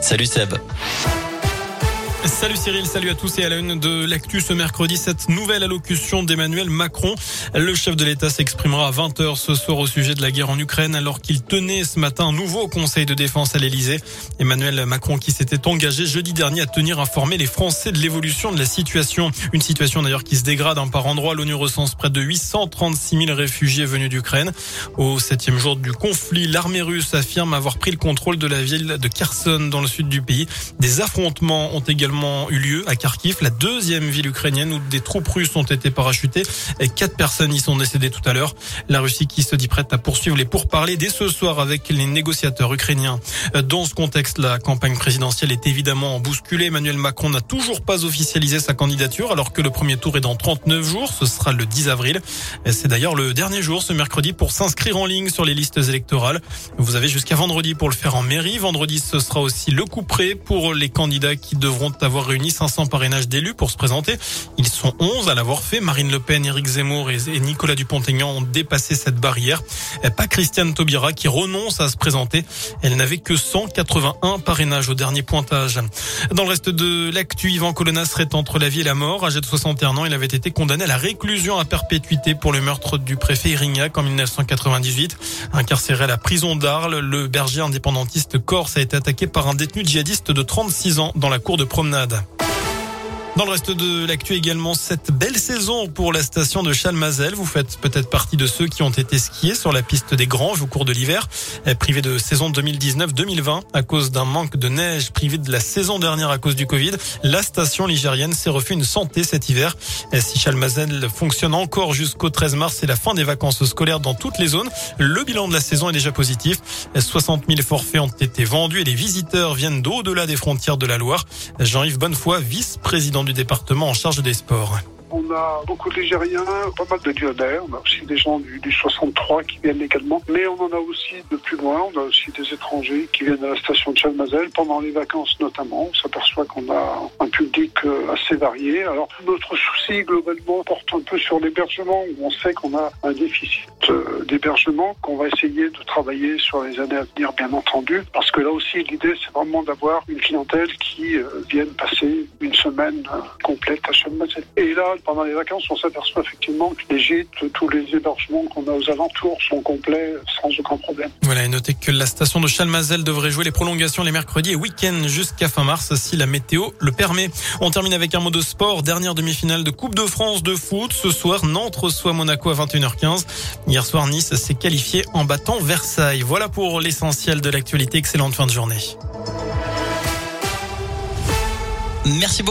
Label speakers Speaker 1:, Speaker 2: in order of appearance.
Speaker 1: Salut Seb.
Speaker 2: Salut Cyril, salut à tous et à la une de l'actu ce mercredi, cette nouvelle allocution d'Emmanuel Macron. Le chef de l'État s'exprimera à 20h ce soir au sujet de la guerre en Ukraine alors qu'il tenait ce matin un nouveau conseil de défense à l'Elysée. Emmanuel Macron qui s'était engagé jeudi dernier à tenir informer les Français de l'évolution de la situation. Une situation d'ailleurs qui se dégrade un par endroit. L'ONU recense près de 836 000 réfugiés venus d'Ukraine. Au septième jour du conflit, l'armée russe affirme avoir pris le contrôle de la ville de Kherson dans le sud du pays. Des affrontements ont également eu lieu à Kharkiv, la deuxième ville ukrainienne où des troupes russes ont été parachutées. Et quatre personnes y sont décédées tout à l'heure. La Russie qui se dit prête à poursuivre les pourparlers dès ce soir avec les négociateurs ukrainiens. Dans ce contexte, la campagne présidentielle est évidemment bousculée. Emmanuel Macron n'a toujours pas officialisé sa candidature alors que le premier tour est dans 39 jours. Ce sera le 10 avril. C'est d'ailleurs le dernier jour ce mercredi pour s'inscrire en ligne sur les listes électorales. Vous avez jusqu'à vendredi pour le faire en mairie. Vendredi, ce sera aussi le coup près pour les candidats qui devront avoir réuni 500 parrainages d'élus pour se présenter. Ils sont 11 à l'avoir fait. Marine Le Pen, Éric Zemmour et Nicolas Dupont-Aignan ont dépassé cette barrière. Pas Christiane Taubira qui renonce à se présenter. Elle n'avait que 181 parrainages au dernier pointage. Dans le reste de l'actu, Yvan Colonna serait entre la vie et la mort. Âgé de 61 ans, il avait été condamné à la réclusion à perpétuité pour le meurtre du préfet Irignac en 1998. Incarcéré à la prison d'Arles, le berger indépendantiste corse a été attaqué par un détenu djihadiste de 36 ans dans la cour de promenade. надо. Dans le reste de l'actu également, cette belle saison pour la station de Chalmazel. Vous faites peut-être partie de ceux qui ont été skiés sur la piste des Granges au cours de l'hiver, privé de saison 2019-2020 à cause d'un manque de neige, privé de la saison dernière à cause du Covid. La station ligérienne s'est refait une santé cet hiver. Si Chalmazel fonctionne encore jusqu'au 13 mars, c'est la fin des vacances scolaires dans toutes les zones. Le bilan de la saison est déjà positif. 60 000 forfaits ont été vendus et les visiteurs viennent d'au-delà des frontières de la Loire. Jean-Yves Bonnefoy, vice-président du département en charge des sports.
Speaker 3: On a beaucoup de Ligériens, pas mal de Lyonnais, on a aussi des gens du, 63 qui viennent également, mais on en a aussi de plus loin, on a aussi des étrangers qui viennent à la station de Chalmazel pendant les vacances notamment. On s'aperçoit qu'on a euh, assez varié. Alors notre souci globalement porte un peu sur l'hébergement, où on sait qu'on a un déficit euh, d'hébergement, qu'on va essayer de travailler sur les années à venir bien entendu, parce que là aussi l'idée c'est vraiment d'avoir une clientèle qui euh, vienne passer une semaine complète à Chalmazel. Et là, pendant les vacances, on s'aperçoit effectivement que les gîtes, tous les hébergements qu'on a aux alentours sont complets sans aucun problème.
Speaker 2: Voilà, et notez que la station de Chalmazel devrait jouer les prolongations les mercredis et week-ends jusqu'à fin mars si la météo le permet. On termine avec un mot de sport. Dernière demi-finale de Coupe de France de foot. Ce soir, Nantes reçoit Monaco à 21h15. Hier soir, Nice s'est qualifié en battant Versailles. Voilà pour l'essentiel de l'actualité. Excellente fin de journée.
Speaker 1: Merci beaucoup.